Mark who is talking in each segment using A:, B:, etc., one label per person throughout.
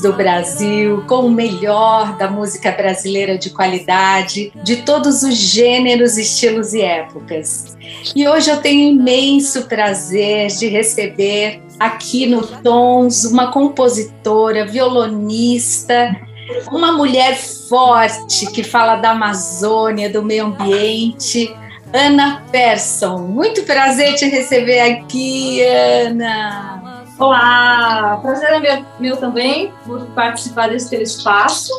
A: Do Brasil, com o melhor da música brasileira de qualidade, de todos os gêneros, estilos e épocas. E hoje eu tenho imenso prazer de receber aqui no Tons uma compositora, violonista, uma mulher forte que fala da Amazônia, do meio ambiente, Ana Persson. Muito prazer te receber aqui, Ana.
B: Olá, prazer é meu, meu também por participar desse espaço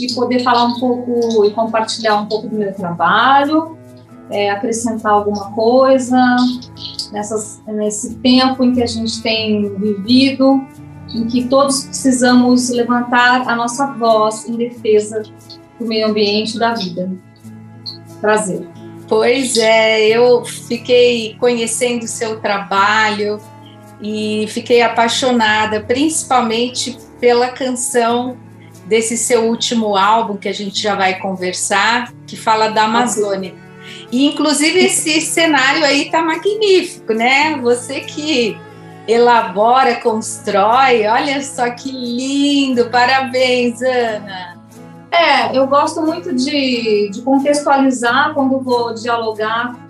B: e poder falar um pouco e compartilhar um pouco do meu trabalho, é, acrescentar alguma coisa nessas, nesse tempo em que a gente tem vivido, em que todos precisamos levantar a nossa voz em defesa do meio ambiente da vida. Prazer.
A: Pois é, eu fiquei conhecendo o seu trabalho e fiquei apaixonada, principalmente pela canção desse seu último álbum que a gente já vai conversar, que fala da Amazônia. E inclusive esse cenário aí tá magnífico, né? Você que elabora, constrói, olha só que lindo, parabéns, Ana.
B: É, eu gosto muito de, de contextualizar quando vou dialogar.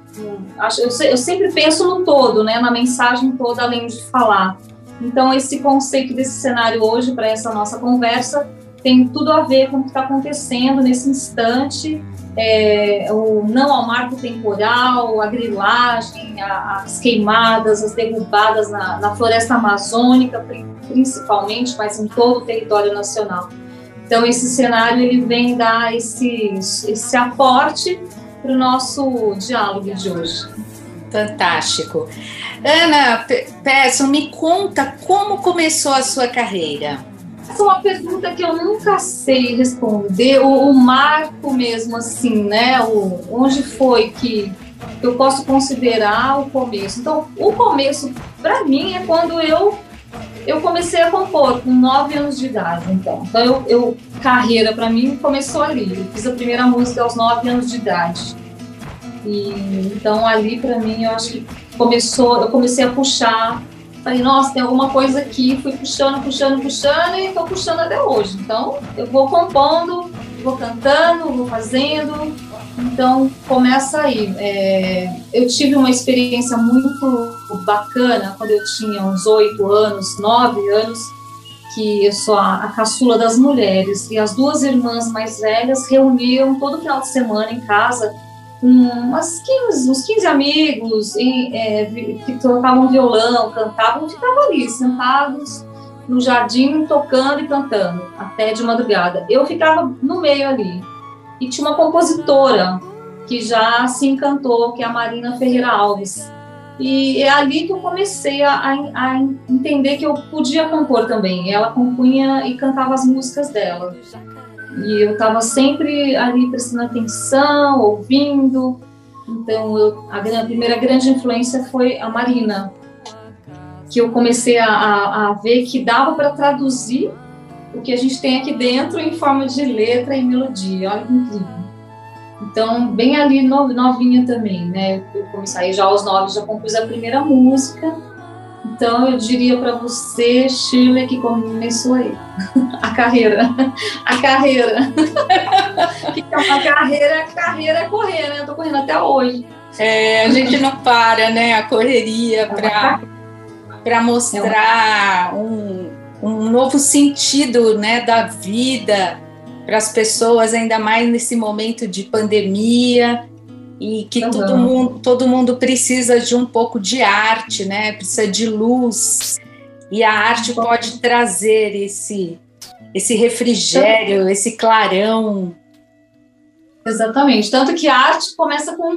B: Acho, eu, eu sempre penso no todo, né, na mensagem toda, além de falar. Então, esse conceito desse cenário hoje, para essa nossa conversa, tem tudo a ver com o que está acontecendo nesse instante. É, o não ao marco temporal, a grilagem, a, as queimadas, as derrubadas na, na floresta amazônica, principalmente, mas em todo o território nacional. Então, esse cenário ele vem dar esse, esse aporte para o nosso diálogo de hoje.
A: Fantástico. Ana Peço, me conta como começou a sua carreira.
B: Essa é uma pergunta que eu nunca sei responder. O, o marco mesmo, assim, né? O, onde foi que eu posso considerar o começo? Então, o começo, para mim, é quando eu eu comecei a compor com nove anos de idade, então. Então, eu, eu carreira para mim começou ali. Eu fiz a primeira música aos nove anos de idade. E então ali para mim eu acho que começou, eu comecei a puxar. Falei, nossa, tem alguma coisa aqui. Fui puxando, puxando, puxando e estou puxando até hoje. Então eu vou compondo, vou cantando, vou fazendo. Então começa aí. É, eu tive uma experiência muito bacana quando eu tinha uns oito anos, nove anos, que eu sou a, a caçula das mulheres e as duas irmãs mais velhas reuniam todo final de semana em casa umas 15, uns 15 amigos é, que tocavam violão, cantavam, ficavam ali sentados no jardim tocando e cantando até de madrugada. Eu ficava no meio ali e tinha uma compositora que já se encantou, que é a Marina Ferreira Alves. E é ali que eu comecei a, a, entender que eu podia compor também. Ela compunha e cantava as músicas dela. E eu estava sempre ali prestando atenção, ouvindo. Então, eu, a, a, primeira grande influência foi a Marina, que eu comecei a, a, a ver que dava para traduzir o que a gente tem aqui dentro em forma de letra e melodia. Olha que incrível. Então, bem ali novinha também, né? Eu comecei já aos nove, já compus a primeira música. Então, eu diria para você, Shirley, que começou aí a carreira. A carreira. que é uma carreira, carreira é correr, né? Eu tô correndo até hoje.
A: É, a gente não para, né? A correria para para mostrar um, um novo sentido, né, da vida para as pessoas, ainda mais nesse momento de pandemia e que uhum. todo, mundo, todo mundo precisa de um pouco de arte, né? Precisa de luz e a arte pode trazer esse esse refrigério, esse clarão.
B: Exatamente. Tanto que a arte começa com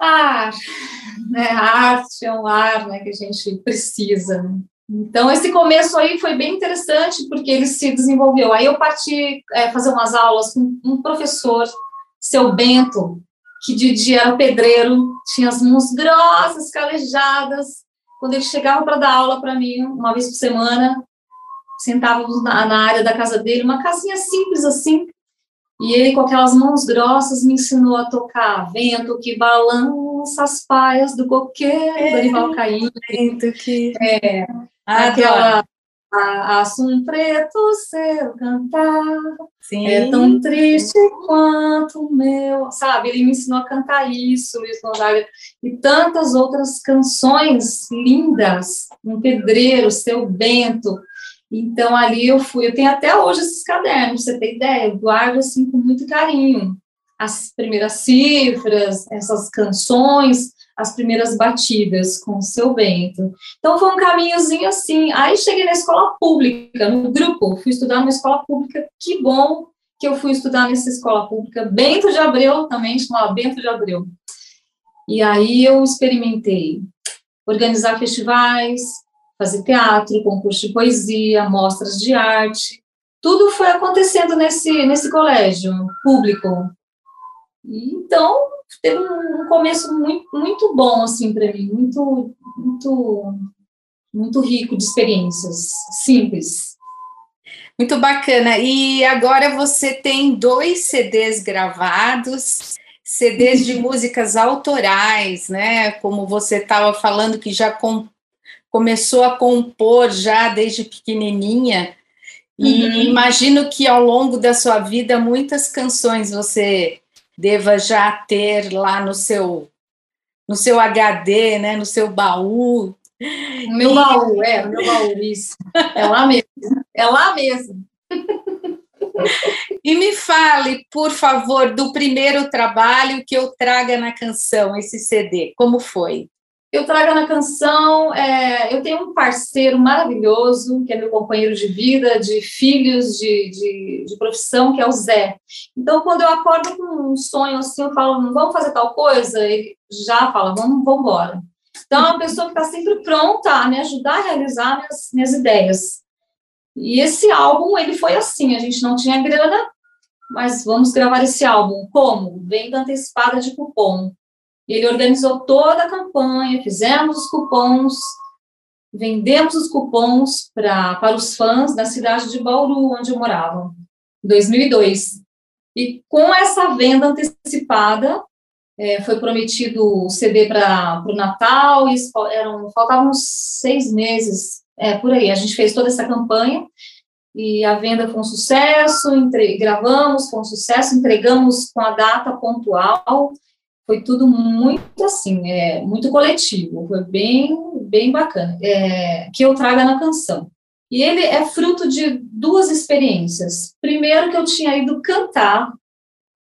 B: ar, né? A arte é um ar né, que a gente precisa. Então, esse começo aí foi bem interessante, porque ele se desenvolveu. Aí eu parti é, fazer umas aulas com um professor, seu Bento, que de dia era pedreiro, tinha as mãos grossas, calejadas. Quando ele chegava para dar aula para mim, uma vez por semana, sentávamos na, na área da casa dele, uma casinha simples assim, e ele, com aquelas mãos grossas, me ensinou a tocar vento que balança as paias do coqueiro, é, Dorival Caymmi.
A: Vento que...
B: É, aquela... A, um preto seu cantar Sim. é tão triste quanto o meu, sabe? Ele me ensinou a cantar isso, Luiz Gonzaga, e tantas outras canções lindas, um pedreiro, seu Bento, então, ali eu fui, eu tenho até hoje esses cadernos, você tem ideia, eu guardo assim com muito carinho. As primeiras cifras, essas canções, as primeiras batidas com o seu Bento. Então, foi um caminhozinho assim. Aí, cheguei na escola pública, no grupo, fui estudar numa escola pública. Que bom que eu fui estudar nessa escola pública. Bento de Abreu também, chamava Bento de Abreu. E aí, eu experimentei organizar festivais, fazer teatro, concurso de poesia, mostras de arte. Tudo foi acontecendo nesse, nesse colégio público. E, então, teve um, começo muito, muito bom, assim, para mim, muito, muito, muito rico de experiências, simples.
A: Muito bacana. E agora você tem dois CDs gravados, CDs de músicas autorais, né? Como você estava falando que já começou a compor já desde pequenininha. E uhum. imagino que ao longo da sua vida muitas canções você deva já ter lá no seu no seu HD, né, no seu baú.
B: O meu e... baú, é, o meu baú, isso. É lá mesmo. É lá mesmo.
A: E me fale, por favor, do primeiro trabalho que eu traga na canção, esse CD. Como foi?
B: Eu trago na canção, é, eu tenho um parceiro maravilhoso, que é meu companheiro de vida, de filhos, de, de, de, profissão, que é o Zé. Então, quando eu acordo com um sonho assim, eu falo, vamos fazer tal coisa, ele já fala, vamos, vamos embora. Então, é uma pessoa que está sempre pronta a me ajudar a realizar minhas, minhas ideias. E esse álbum, ele foi assim, a gente não tinha grana, mas vamos gravar esse álbum. Como? Venda antecipada de cupom. Ele organizou toda a campanha, fizemos os cupons, vendemos os cupons pra, para os fãs da cidade de Bauru, onde eu morava, em 2002. E com essa venda antecipada, é, foi prometido o CD para o Natal, e eram, faltavam seis meses, é, por aí. A gente fez toda essa campanha, e a venda foi um sucesso, entre, gravamos, foi um sucesso, entregamos com a data pontual, foi tudo muito assim, é, muito coletivo, foi bem, bem bacana, é, que eu trago na canção. E ele é fruto de duas experiências. Primeiro que eu tinha ido cantar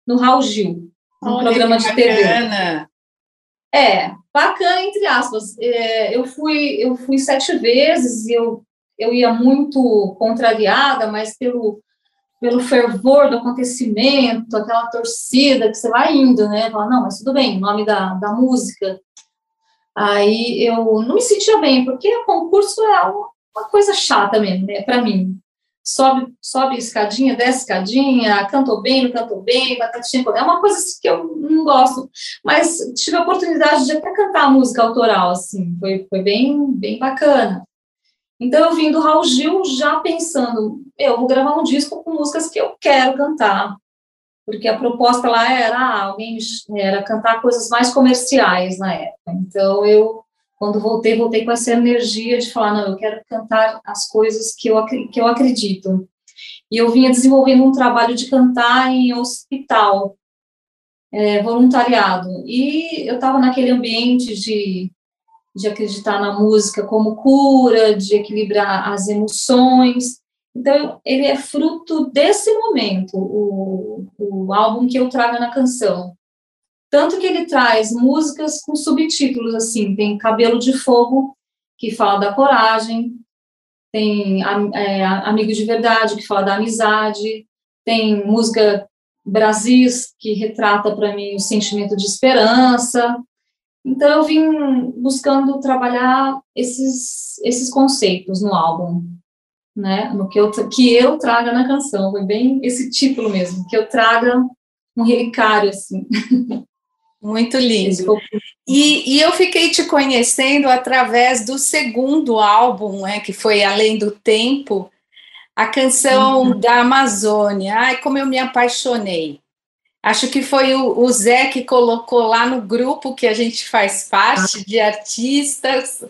B: no Raul Gil, no Olha, programa de TV. É, bacana entre aspas. É, eu fui eu fui sete vezes e eu eu ia muito contrariada, mas pelo pelo fervor do acontecimento, aquela torcida que você vai indo, né? Fala, não, mas tudo bem, o nome da, da música. Aí eu não me sentia bem, porque o concurso é uma, coisa chata mesmo, né? Para mim. Sobe, sobe escadinha, desce escadinha, cantou bem, não cantou bem, batatinha. É uma coisa assim que eu não gosto. Mas tive a oportunidade de até cantar a música autoral, assim, foi, foi bem, bem bacana. Então eu vim do Raul Gil já pensando, eu vou gravar um disco com músicas que eu quero cantar, porque a proposta lá era ah, alguém era cantar coisas mais comerciais na época. Então eu quando voltei, voltei com essa energia de falar, não, eu quero cantar as coisas que eu, que eu acredito. E eu vinha desenvolvendo um trabalho de cantar em hospital, é, voluntariado. E eu estava naquele ambiente de de acreditar na música como cura, de equilibrar as emoções. Então, ele é fruto desse momento, o, o álbum que eu trago na canção. Tanto que ele traz músicas com subtítulos, assim, tem Cabelo de Fogo, que fala da coragem, tem é, Amigo de Verdade, que fala da amizade, tem música Brasis, que retrata para mim o sentimento de esperança. Então, eu vim buscando trabalhar esses, esses conceitos no álbum, né? No que eu, que eu traga na canção. Foi bem esse título mesmo, que eu traga um relicário, assim.
A: Muito lindo. E, e, eu fiquei te conhecendo através do segundo álbum, né, que foi Além do Tempo, a canção uhum. da Amazônia. Ai, como eu me apaixonei. Acho que foi o, o, Zé que colocou lá no grupo que a gente faz parte de artistas.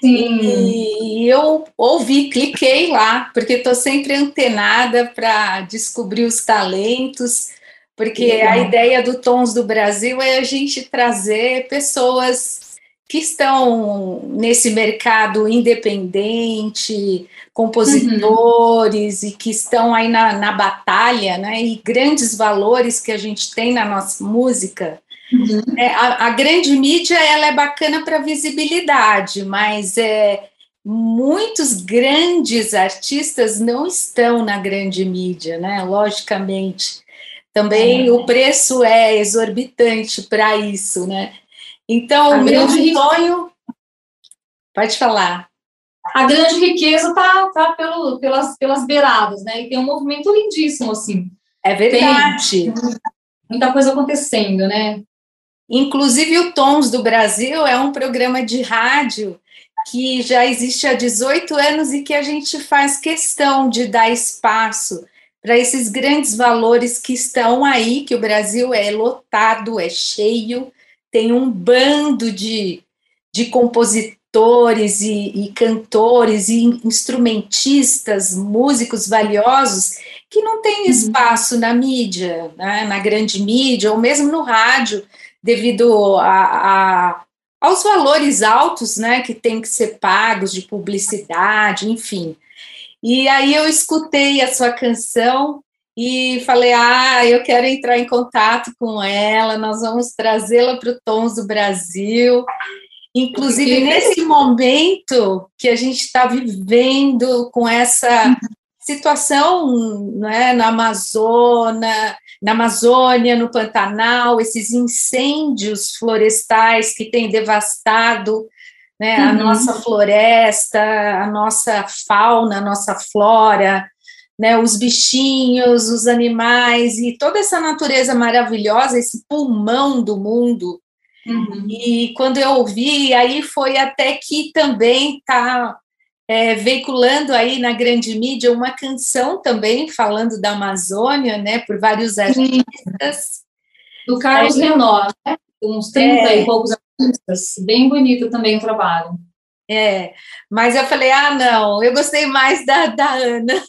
A: Sim. E, e eu ouvi, cliquei lá, porque estou sempre antenada para descobrir os talentos, porque a ideia do Tons do Brasil é a gente trazer pessoas que estão nesse mercado independente, compositores uhum. e que estão aí na, na batalha, né? E grandes valores que a gente tem na nossa música. Uhum. É, a, a, grande mídia ela é bacana para visibilidade, mas é, muitos grandes artistas não estão na grande mídia, né? Logicamente. Também é. o preço é exorbitante para isso, né? Então, a o meu sonho. Pode falar.
B: A grande riqueza está tá pelo, pelas, pelas beiradas, né? E tem um movimento lindíssimo, assim.
A: É verdade.
B: Tem muita coisa acontecendo, né?
A: Inclusive, o Tons do Brasil é um programa de rádio que já existe há 18 anos e que a gente faz questão de dar espaço para esses grandes valores que estão aí, que o Brasil é lotado, é cheio, tem um bando de, de compositores e, e cantores e instrumentistas, músicos valiosos que não tem uhum. espaço na mídia, né, na grande mídia, ou mesmo no rádio, devido a, a, aos valores altos né, que tem que ser pagos de publicidade, enfim. E aí eu escutei a sua canção e falei: ah, eu quero entrar em contato com ela, nós vamos trazê-la para o Tons do Brasil. Inclusive, nesse momento que a gente está vivendo com essa situação né, na Amazônia, na Amazônia, no Pantanal, esses incêndios florestais que têm devastado né, uhum. a nossa floresta, a nossa fauna, a nossa flora, né, os bichinhos, os animais e toda essa natureza maravilhosa, esse pulmão do mundo. Uhum. E quando eu ouvi, aí foi até que também está é, veiculando aí na grande mídia uma canção também falando da Amazônia, né, por vários artistas.
B: Do Carlos é, Renó, né? uns 30 é, e poucos artistas. Bem bonito também o trabalho.
A: É, mas eu falei, ah, não, eu gostei mais da, da Ana.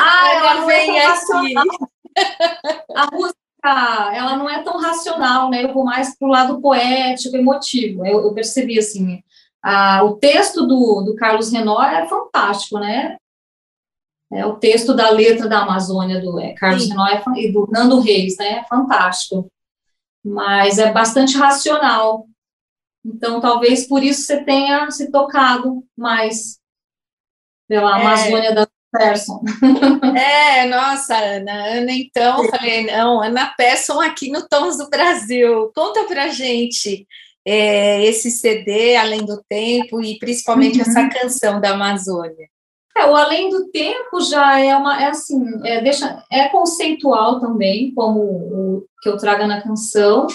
B: Ah, ela, ela vem é aqui. A música, ela não é tão racional, né? Eu vou mais para o lado poético, emotivo. Eu, eu percebi, assim, a, o texto do, do Carlos Renor é fantástico, né? É, o texto da letra da Amazônia do é, Carlos Renor é, e do Nando Reis, né? É fantástico. Mas é bastante racional. Então, talvez por isso você tenha se tocado mais pela é. Amazônia é. da Persson.
A: É, nossa, Ana, Ana, então, falei, não, Ana Persson aqui no Tons do Brasil. Conta pra gente é, esse CD, Além do Tempo, e principalmente uhum. essa canção da Amazônia.
B: É, o Além do Tempo já é uma, é assim, é, deixa, é conceitual também, como o que eu trago na canção,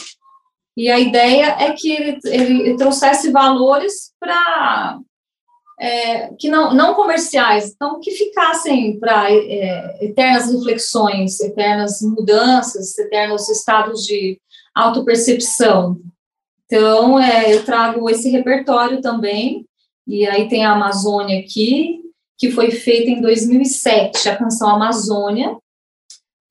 B: e a ideia é que ele, ele trouxesse valores para é, que não, não comerciais, então que ficassem para é, eternas reflexões, eternas mudanças, eternos estados de autopercepção. Então, é, eu trago esse repertório também, e aí tem a Amazônia aqui, que foi feita em 2007, a canção Amazônia,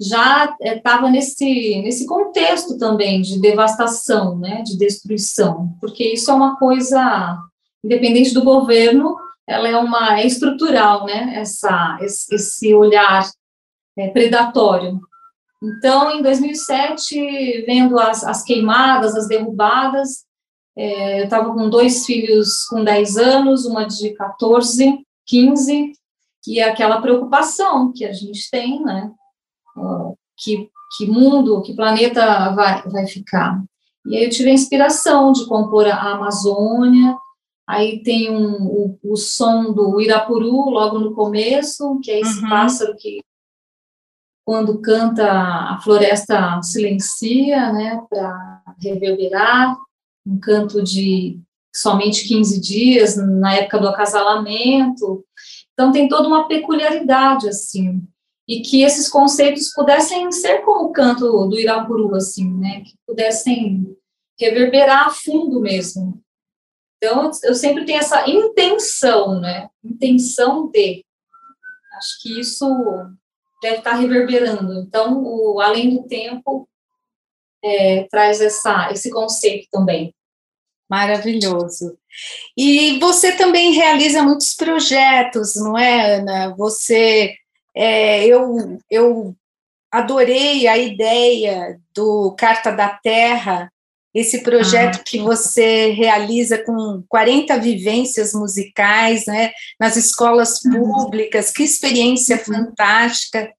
B: já estava é, nesse, nesse contexto também de devastação, né, de destruição, porque isso é uma coisa, independente do governo, ela é uma é estrutural, né, essa, esse olhar é, predatório. Então, em 2007, vendo as, as queimadas, as derrubadas, É, eu estava com dois filhos com 10 anos, uma de 14, 15, e aquela preocupação que a gente tem, né? Que, que mundo, que planeta vai, vai ficar. E aí eu tive a inspiração de compor a Amazônia, aí tem um, o, o som do Irapuru logo no começo, que é esse uhum. pássaro que quando canta a floresta silencia, né, para reverberar, um canto de somente 15 dias, na época do acasalamento, então tem toda uma peculiaridade, assim, e que esses conceitos pudessem ser como o canto do Irapuru, assim, né, que pudessem reverberar a fundo mesmo. Então, eu sempre tenho essa intenção, né, intenção de, acho que isso deve estar reverberando. Então, o Além do Tempo é, traz essa, esse conceito também.
A: Maravilhoso. E você também realiza muitos projetos, não é, Ana? Você, é, eu, eu adorei a ideia do Carta da Terra, esse projeto ah. que você realiza com 40 vivências musicais, né, nas escolas uhum. públicas, que experiência uhum. fantástica,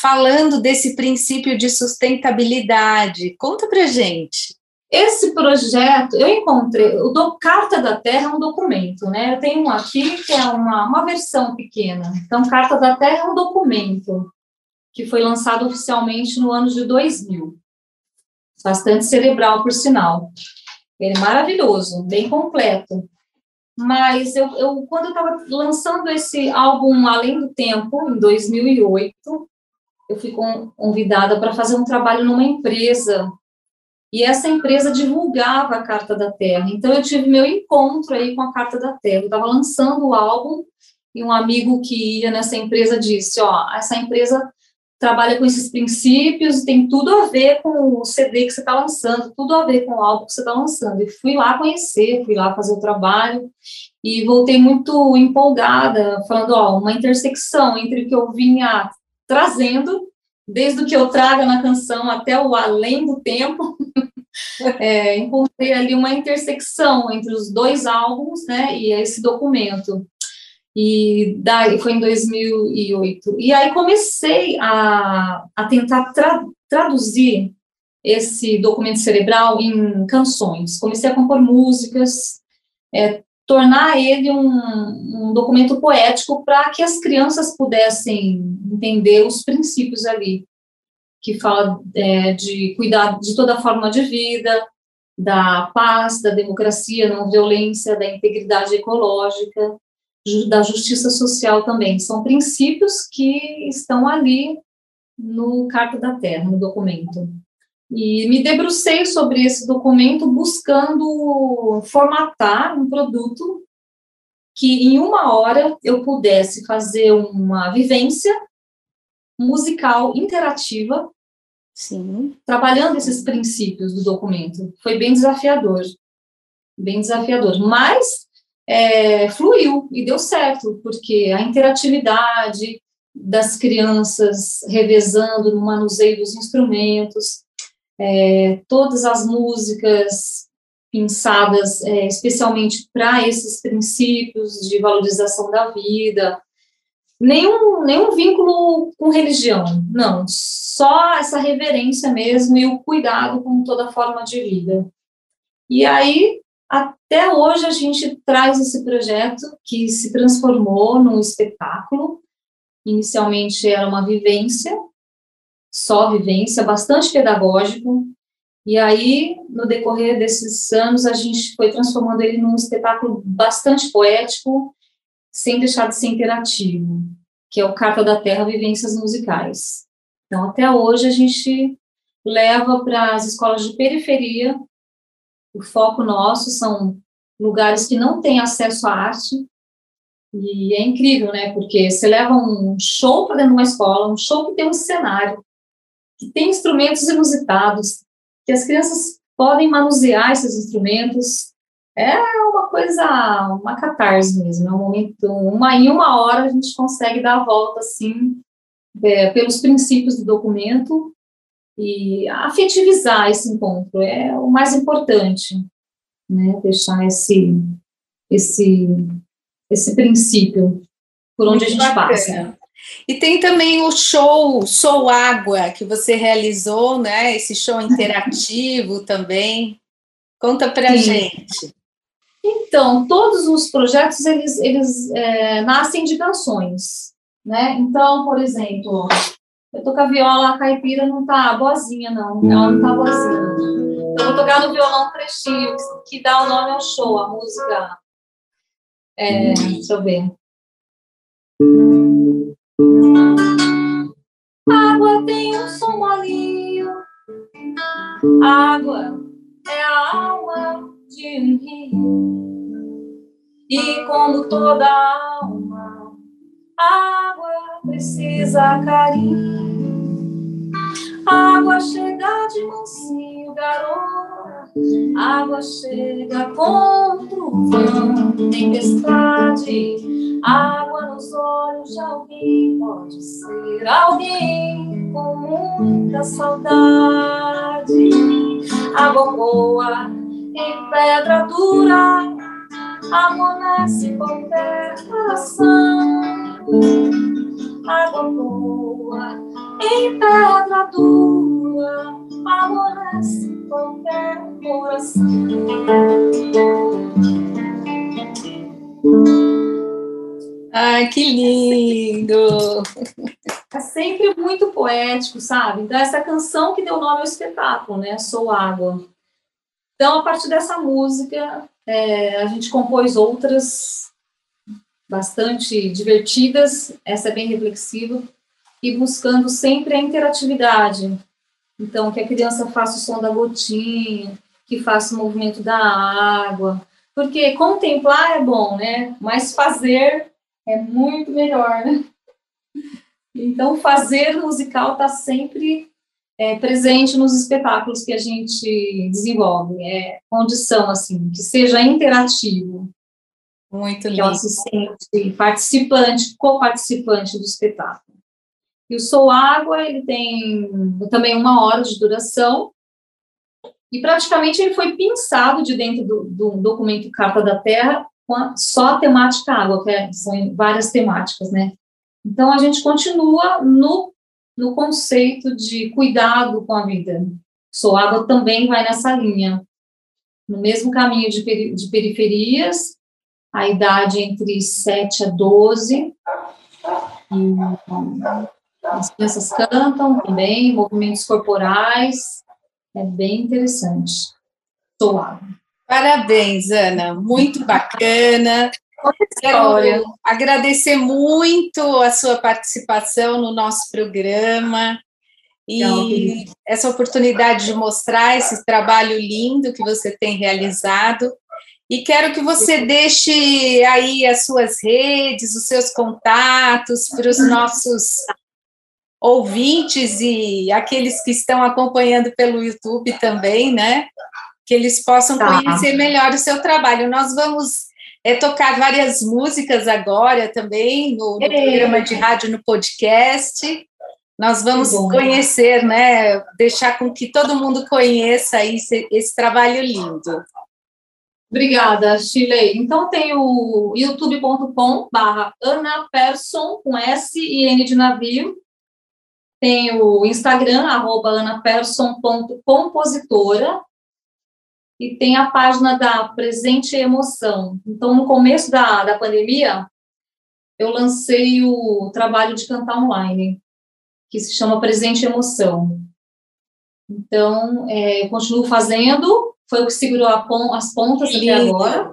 A: falando desse princípio de sustentabilidade. Conta pra gente.
B: Esse projeto, eu encontrei, o do Carta da Terra é um documento, né? Eu tenho um aqui que é uma, uma versão pequena. Então, Carta da Terra é um documento que foi lançado oficialmente no ano de 2000 bastante cerebral, por sinal. Ele é maravilhoso, bem completo. Mas eu, eu quando eu estava lançando esse álbum Além do Tempo, em 2008, eu fui convidada para fazer um trabalho numa empresa e essa empresa divulgava a Carta da Terra. Então eu tive meu encontro aí com a Carta da Terra. Eu estava lançando o álbum e um amigo que ia nessa empresa disse: "Ó, essa empresa trabalha com esses princípios, tem tudo a ver com o CD que você está lançando, tudo a ver com o álbum que você está lançando. E fui lá conhecer, fui lá fazer o trabalho e voltei muito empolgada, falando, ó, uma intersecção entre o que eu vinha trazendo, desde o que eu trago na canção até o além do tempo, é, encontrei ali uma intersecção entre os dois álbuns, né, e esse documento. E daí foi em 2008. E aí comecei a, a tentar tra, traduzir esse documento cerebral em canções. Comecei a compor músicas, é, tornar ele um, um documento poético para que as crianças pudessem entender os princípios ali, que fala é, de cuidar de toda forma de vida, da paz, da democracia, não violência, da integridade ecológica, da justiça social também. São princípios que estão ali no Carta da Terra, no documento. E me debrucei sobre esse documento buscando formatar um produto que em uma hora eu pudesse fazer uma vivência musical interativa,
A: sim,
B: trabalhando esses princípios do documento. Foi bem desafiador, bem desafiador, mas é, fluiu e deu certo, porque a interatividade das crianças revezando no manuseio dos instrumentos, é, todas as músicas pensadas é, especialmente para esses princípios de valorização da vida, nenhum, nenhum vínculo com religião, não, só essa reverência mesmo e o cuidado com toda forma de vida. E aí até hoje a gente traz esse projeto que se transformou num espetáculo. Inicialmente era uma vivência, só vivência, bastante pedagógico. E aí, no decorrer desses anos, a gente foi transformando ele num espetáculo bastante poético, sem deixar de ser interativo, que é o Carta da Terra Vivências Musicais. Então, até hoje, a gente leva para as escolas de periferia o foco nosso são lugares que não têm acesso à arte. E é incrível, né? Porque você leva um show para dentro de uma escola, um show que tem um cenário, que tem instrumentos inusitados, que as crianças podem manusear esses instrumentos. É uma coisa, uma catarse mesmo. É um momento, uma em uma hora a gente consegue dar a volta assim é, pelos princípios do documento e afetivizar esse encontro é o mais importante. né? Deixar esse, esse, esse princípio por onde Muito a gente bacana. passa.
A: E tem também o show Sou Água, que você realizou, né? Esse show interativo também. Conta pra Sim. gente.
B: Então, todos os projetos, eles, eles é, nascem de canções, né? Então, por exemplo, eu tô com a viola, a caipira não tá boazinha, não. Ela não tá boazinha. Eu vou tocar no violão trechinho, que dá o nome ao show, a música. É, deixa eu ver. Água tem um som molinho, água é a alma de um rio. E como toda alma, água precisa carinho. Água chega de mansinho, garoto. Água chega com trovão, tempestade. Água nos olhos de alguém, pode ser alguém com muita saudade. Água boa em pedra dura, amanhece qualquer coração. Água boa em pedra dura, amanhece qualquer coração.
A: Ai, que lindo!
B: É sempre muito poético, sabe? Então, essa canção que deu nome ao espetáculo, né? Sou Água. Então, a partir dessa música, é, a gente compôs outras bastante divertidas, essa é bem reflexiva, e buscando sempre a interatividade. Então, que a criança faça o som da gotinha, que faça o movimento da água, porque contemplar é bom, né? Mas fazer é muito melhor, né? Então, fazer musical está sempre é, presente nos espetáculos que a gente desenvolve. É condição, assim, que seja interativo.
A: Muito
B: lindo.
A: Que ela
B: se sente participante, co-participante do espetáculo. E o Sou Água, ele tem também uma hora de duração, e praticamente ele foi pensado de dentro do, do documento Carta da Terra a, só a temática água, que é, são várias temáticas, né? Então, a gente continua no no conceito de cuidado com a vida. Água também vai nessa linha. No mesmo caminho de, peri de periferias, a idade entre 7 a 12. E, as crianças cantam também, movimentos corporais. É bem interessante. Água.
A: Parabéns, Ana. Muito bacana. Quero agradecer muito a sua participação no nosso programa e essa oportunidade de mostrar esse trabalho lindo que você tem realizado. E quero que você deixe aí as suas redes, os seus contatos para os nossos ouvintes e aqueles que estão acompanhando pelo YouTube também, né? Que eles possam tá. conhecer melhor o seu trabalho. Nós vamos é tocar várias músicas agora também no, no programa de rádio, no podcast. Nós vamos conhecer, né? Deixar com que todo mundo conheça esse, esse trabalho lindo.
B: Obrigada, Chile. Então tem o youtube.com barra Ana Persson, com S e N de navio. Tem o Instagram, arroba anaperson.compositora e tem a página da Presente Emoção. Então, no começo da, da pandemia, eu lancei o trabalho de cantar online, que se chama Presente Emoção. Então, é, eu continuo fazendo, foi o que segurou pon as pontas até agora,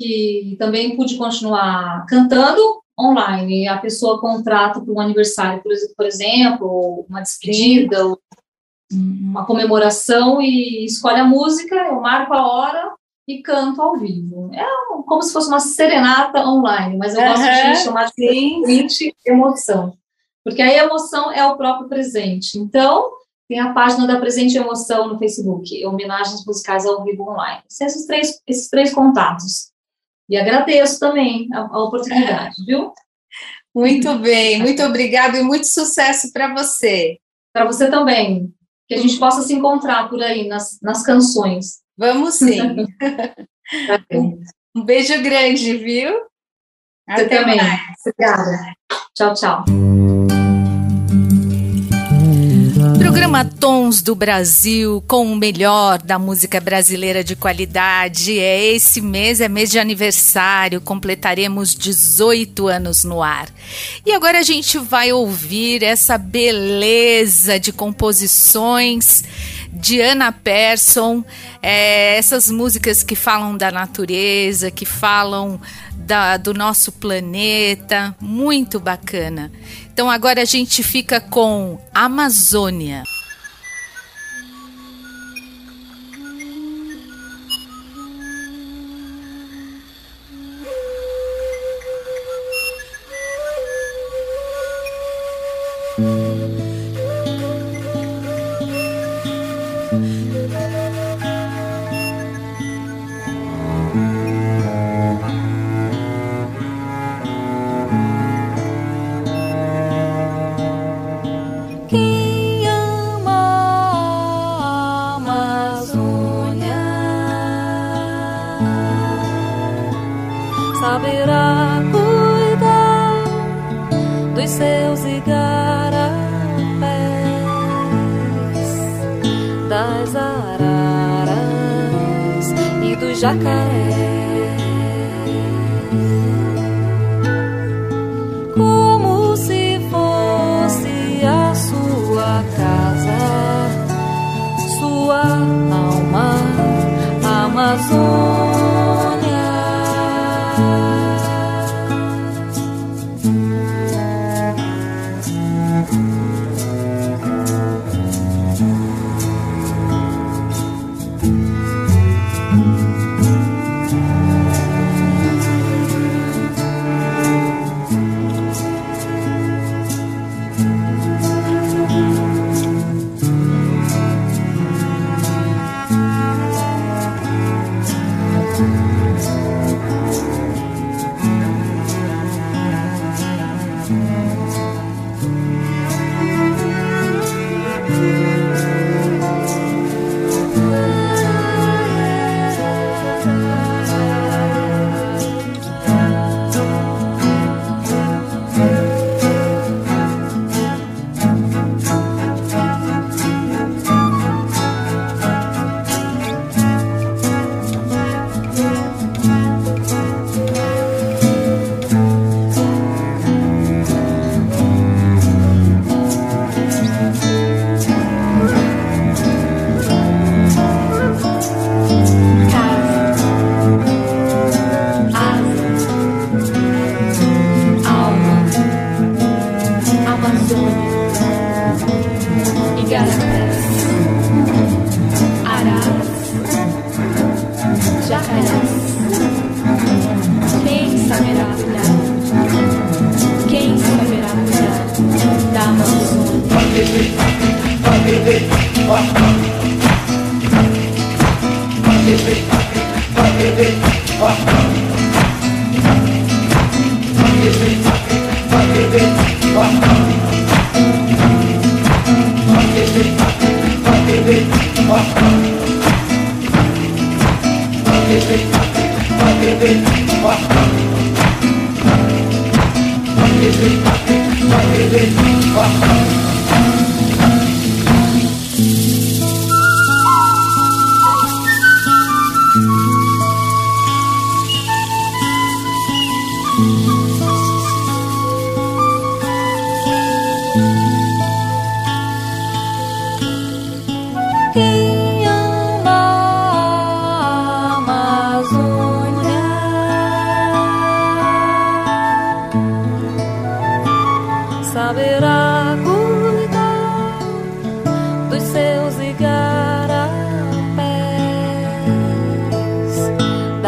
B: e também pude continuar cantando online. A pessoa contrata para um aniversário, por exemplo, uma despedida, uma comemoração e escolhe a música, eu marco a hora e canto ao vivo. É como se fosse uma serenata online, mas eu uhum, gosto de chamar de presente emoção, porque a emoção é o próprio presente. Então, tem a página da Presente Emoção no Facebook, homenagens musicais ao vivo online. Esses três, esses três contatos. E agradeço também a, a oportunidade, viu?
A: Muito bem, muito obrigado e muito sucesso para você.
B: Para você também que a gente possa se encontrar por aí nas, nas canções.
C: Vamos sim. um, um beijo grande, viu?
B: Você Até também. Mais. Obrigada. Tchau, tchau.
A: Programa Tons do Brasil com o melhor da música brasileira de qualidade. É esse mês, é mês de aniversário, completaremos 18 anos no ar. E agora a gente vai ouvir essa beleza de composições de Ana Persson, é, essas músicas que falam da natureza, que falam da, do nosso planeta, muito bacana. Então agora a gente fica com Amazônia.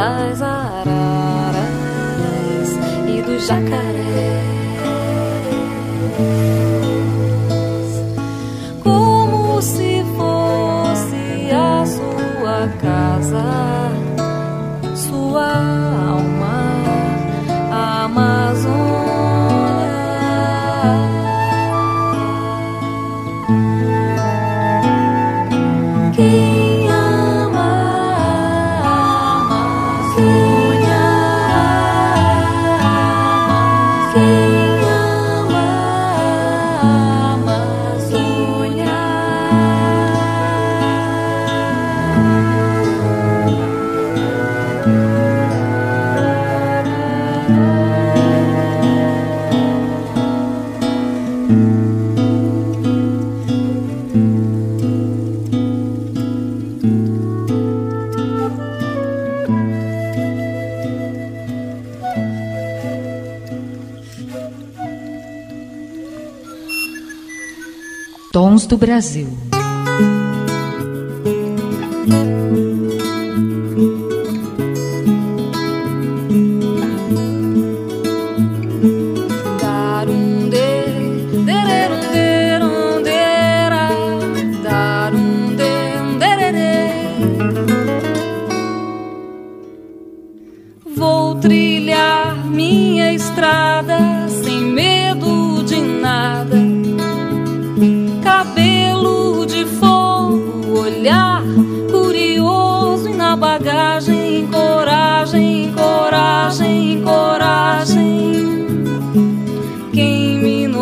D: Quem ama
A: do Brasil.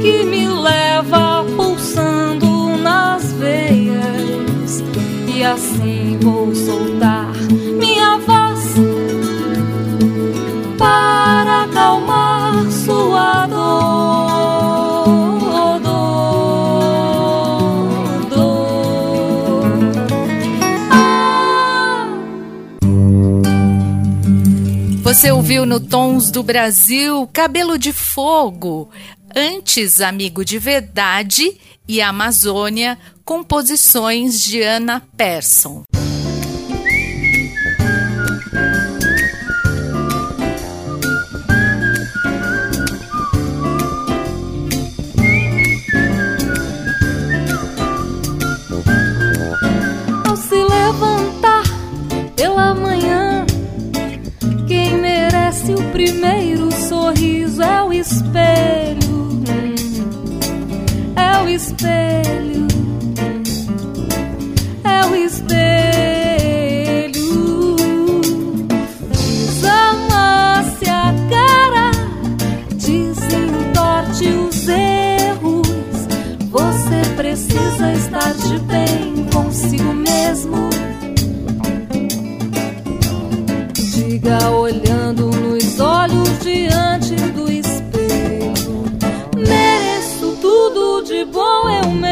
D: que me leva pulsando nas veias e assim vou soltar.
A: Você ouviu no Tons do Brasil Cabelo de Fogo, antes Amigo de Verdade e Amazônia, composições de Ana Persson.
D: Espelho, é o espelho, é o espelho. Desamasse a cara, desentorte os erros. Você precisa estar de bem consigo mesmo. Diga olhando olhos diante do de bom, eu mereço.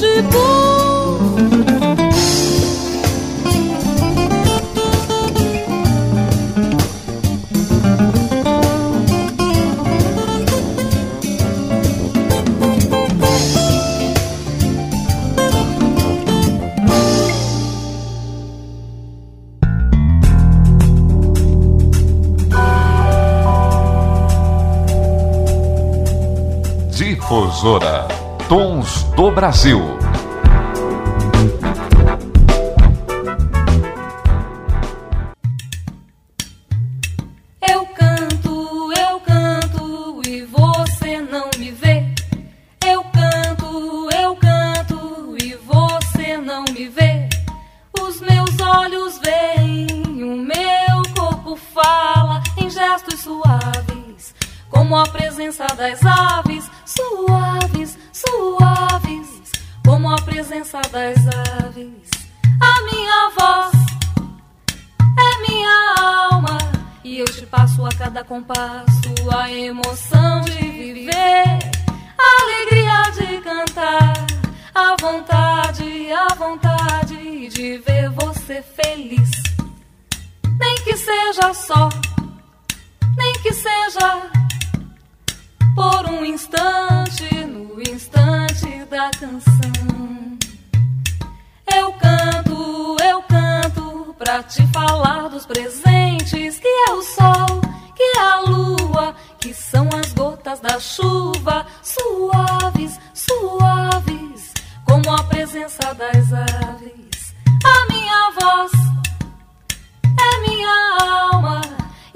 D: De bom.
B: Difusora Brasil.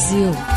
E: Brasil.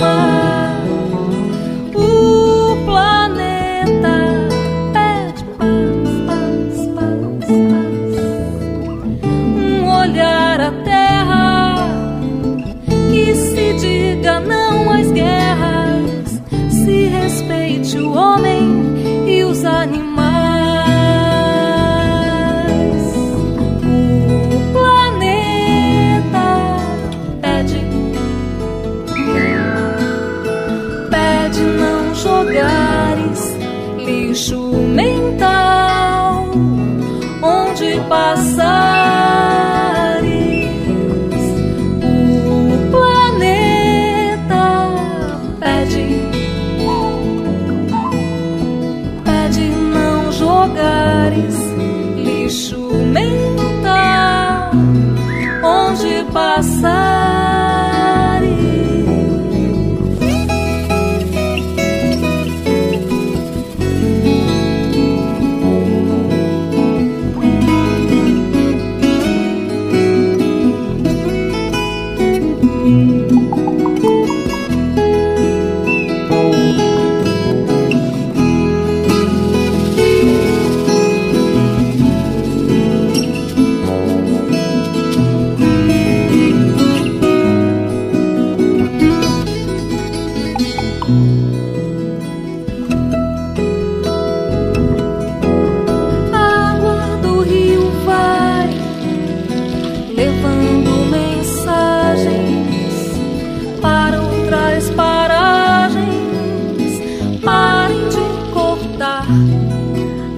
B: my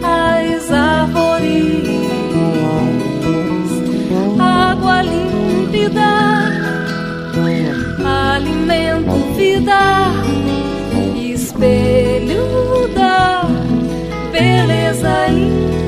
B: as árvores, água límpida, alimento, vida, espelho da beleza.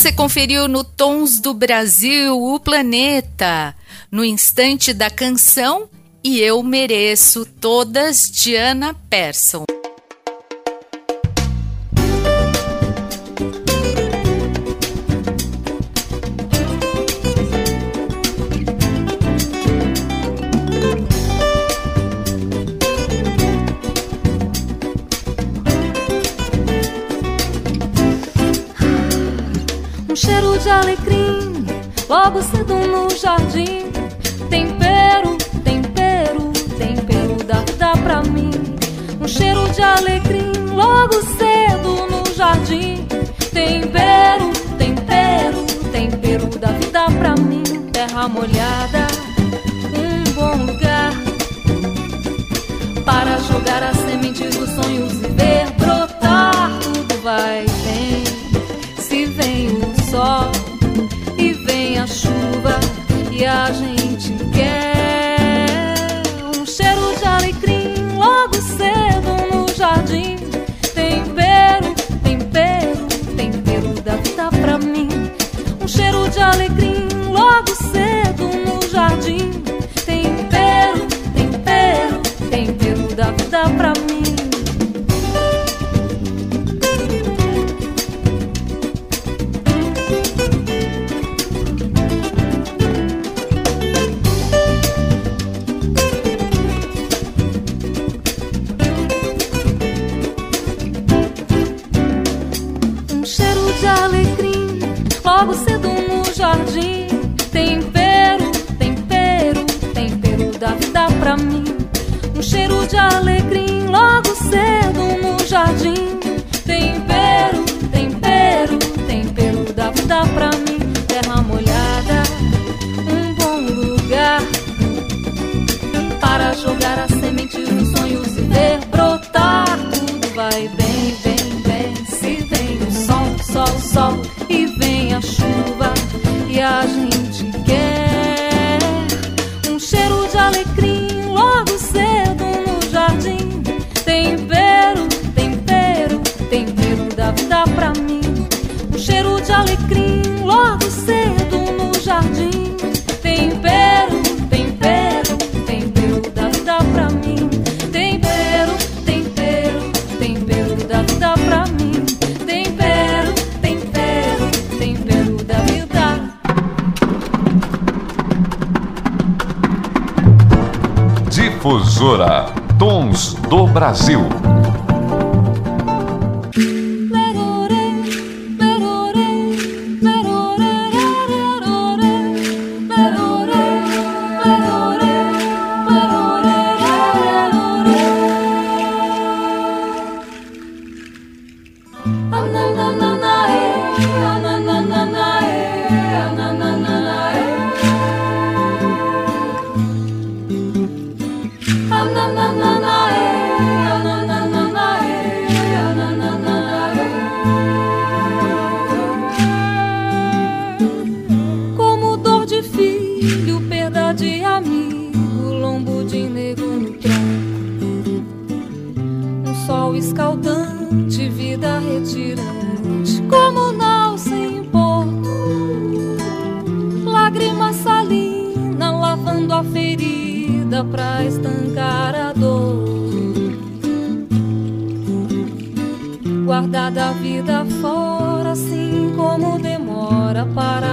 A: Você conferiu no Tons do Brasil o planeta, no instante da canção e eu mereço todas de Ana Persson.
B: alecrim, logo cedo no jardim. Tempero, tempero, tempero dá, dá pra mim. Um cheiro de alecrim, logo cedo no jardim. Tempero, tempero, tempero da vida pra mim. Terra molhada, um bom lugar para jogar as sementes dos sonhos e ver brotar. Tudo vai de alecrim logo cedo no jardim. Tempero, tempero, tempero da vida pra mim. Terra molhada, um bom lugar para jogar as sementes dos sonhos e ver brotar. Tudo vai bem, bem, bem. Se vem o sol, sol, sol e vem a chuva e a gente
F: Tons do Brasil.
B: Escaldante, vida retirante, como nau sem porto. Lágrima salina, lavando a ferida pra estancar a dor. Guardada a vida fora, assim como demora para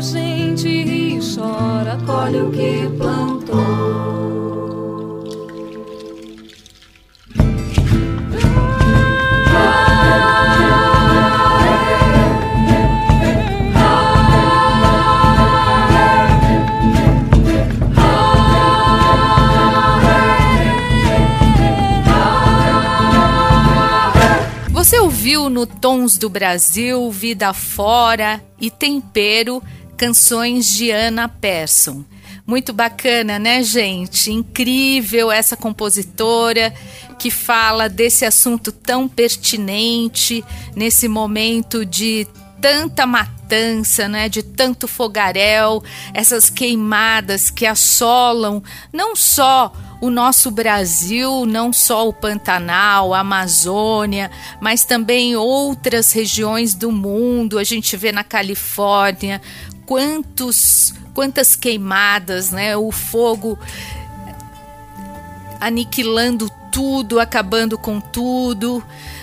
B: gente ri chora, colhe o que plantou.
A: Você ouviu no Tons do Brasil, Vida Fora e Tempero, canções de Ana Persson. Muito bacana, né, gente? Incrível essa compositora que fala desse assunto tão pertinente nesse momento de tanta matança, né, de tanto fogaréu, essas queimadas que assolam não só o nosso Brasil, não só o Pantanal, a Amazônia, mas também outras regiões do mundo. A gente vê na Califórnia quantos quantas queimadas, né? O fogo aniquilando tudo, acabando com tudo,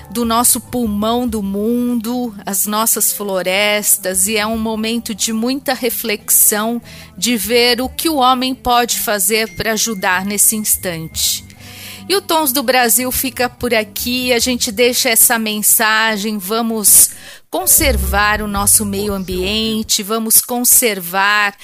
A: do nosso pulmão do mundo, as nossas florestas, e é um momento de muita reflexão de ver o que o homem pode fazer para ajudar nesse instante. E o Tons do Brasil fica por aqui, a gente deixa essa mensagem, vamos conservar o nosso meio ambiente, vamos conservar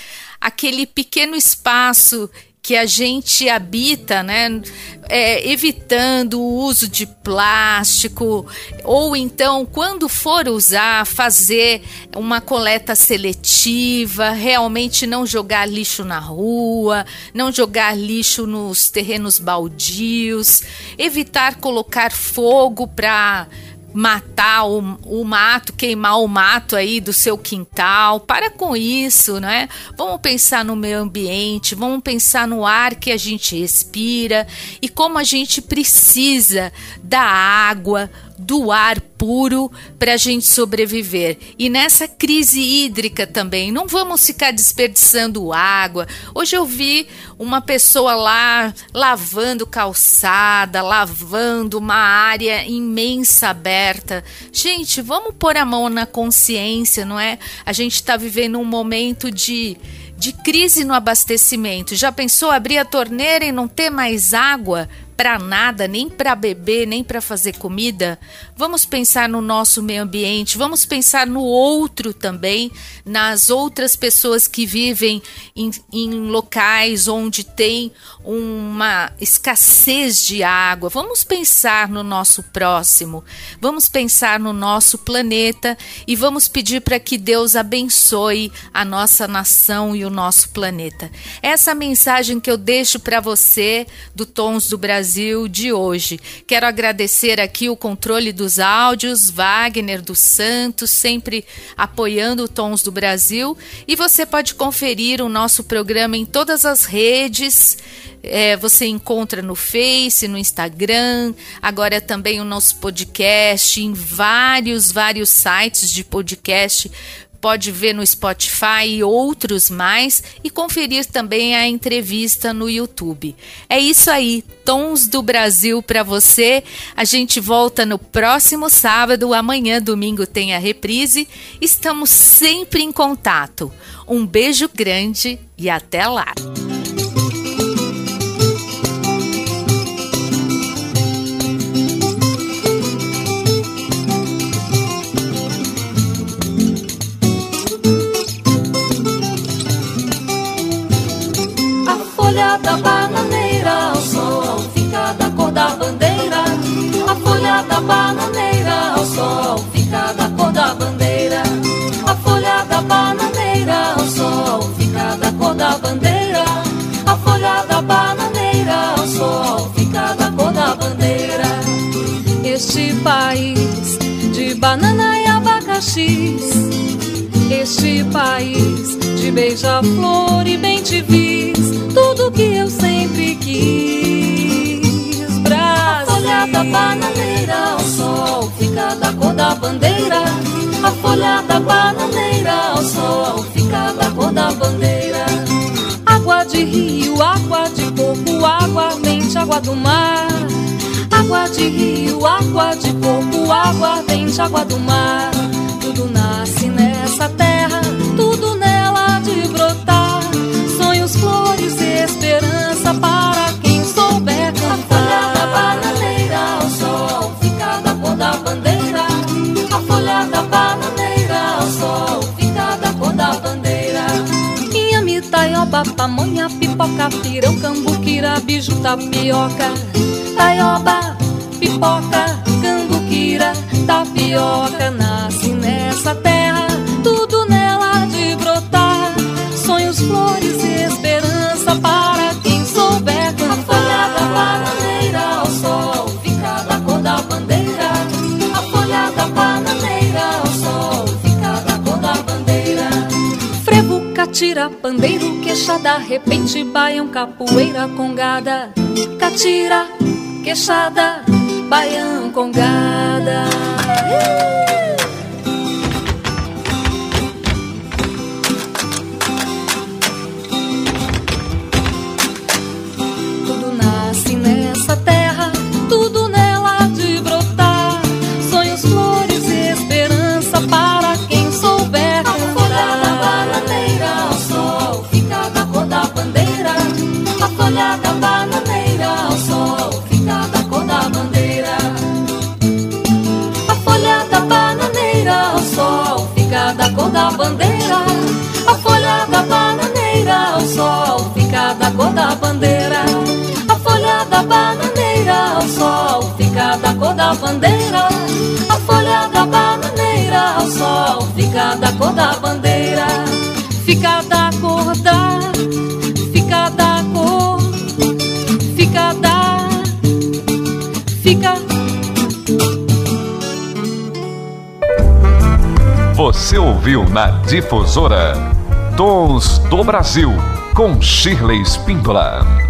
A: aquele pequeno espaço que a gente habita, né, é, evitando o uso de plástico, ou então, quando for usar, fazer uma coleta seletiva, realmente não jogar lixo na rua, não jogar lixo nos terrenos baldios, evitar colocar fogo para matar o, o, mato, queimar o mato aí do seu quintal. Para com isso, né? Vamos pensar no meio ambiente, vamos pensar no ar que a gente respira e como a gente precisa da água, do ar puro para a gente sobreviver. E nessa crise hídrica também, não vamos ficar desperdiçando água. Hoje eu vi uma pessoa lá lavando calçada, lavando uma área imensa aberta. Gente, vamos pôr a mão na consciência, não é? A gente está vivendo um momento de de crise no abastecimento. Já pensou abrir a torneira e não ter mais água? Para nada, nem para beber, nem para fazer comida. Vamos pensar no nosso meio ambiente, vamos pensar no outro também, nas outras pessoas que vivem em, em locais onde tem uma escassez de água. Vamos pensar no nosso próximo, vamos pensar no nosso planeta e vamos pedir para que Deus abençoe a nossa nação e o nosso planeta. Essa mensagem que eu deixo para você do Tons do Brasil Brasil de hoje. Quero agradecer aqui o controle dos áudios, Wagner dos Santos, sempre apoiando o Tons do Brasil. E você pode conferir o nosso programa em todas as redes. É, você encontra no Face, no Instagram, agora também o nosso podcast em vários, vários sites de podcast pode ver no Spotify e outros mais e conferir também a entrevista no YouTube. É isso aí, Tons do Brasil para você. A gente volta no próximo sábado, amanhã, domingo, tem a reprise. Estamos sempre em contato. Um beijo grande e até lá.
B: Da bananeira ao sol fica da cor da bandeira. A folha da bananeira ao sol fica da cor da bandeira. A folha da bananeira ao sol fica da cor da bandeira. A folha da bananeira ao sol fica da cor da bandeira. Este país de banana e abacaxis. Este país de beija-flor e bem te vis tudo que eu sempre quis. Brasil. A folha da bananeira ao sol fica da cor da bandeira. A folha da bananeira ao sol fica da cor da bandeira. Água de rio, água de coco, água mente, água do mar. Água de rio, água de coco, água ardente, água do mar. Tudo nasce nessa terra, Taioba, pamonha, pipoca, pirão, cambuquira, biju, tapioca. Taioba, pipoca, cambuquira, tapioca, nasce nessa terra. Catira, pandeiro, queixada, repente, baião, capoeira, congada. Catira, queixada, baião, congada. Bananeira ao sol fica da cor da bandeira. A folha da bananeira ao sol fica da cor da bandeira. A folha da bananeira ao sol fica da cor da bandeira. A folha da bananeira ao sol fica da cor da bandeira. A folha da bananeira ao sol fica da cor da bandeira. Fica
F: Você ouviu na Difusora Tons do Brasil com Shirley Spindola.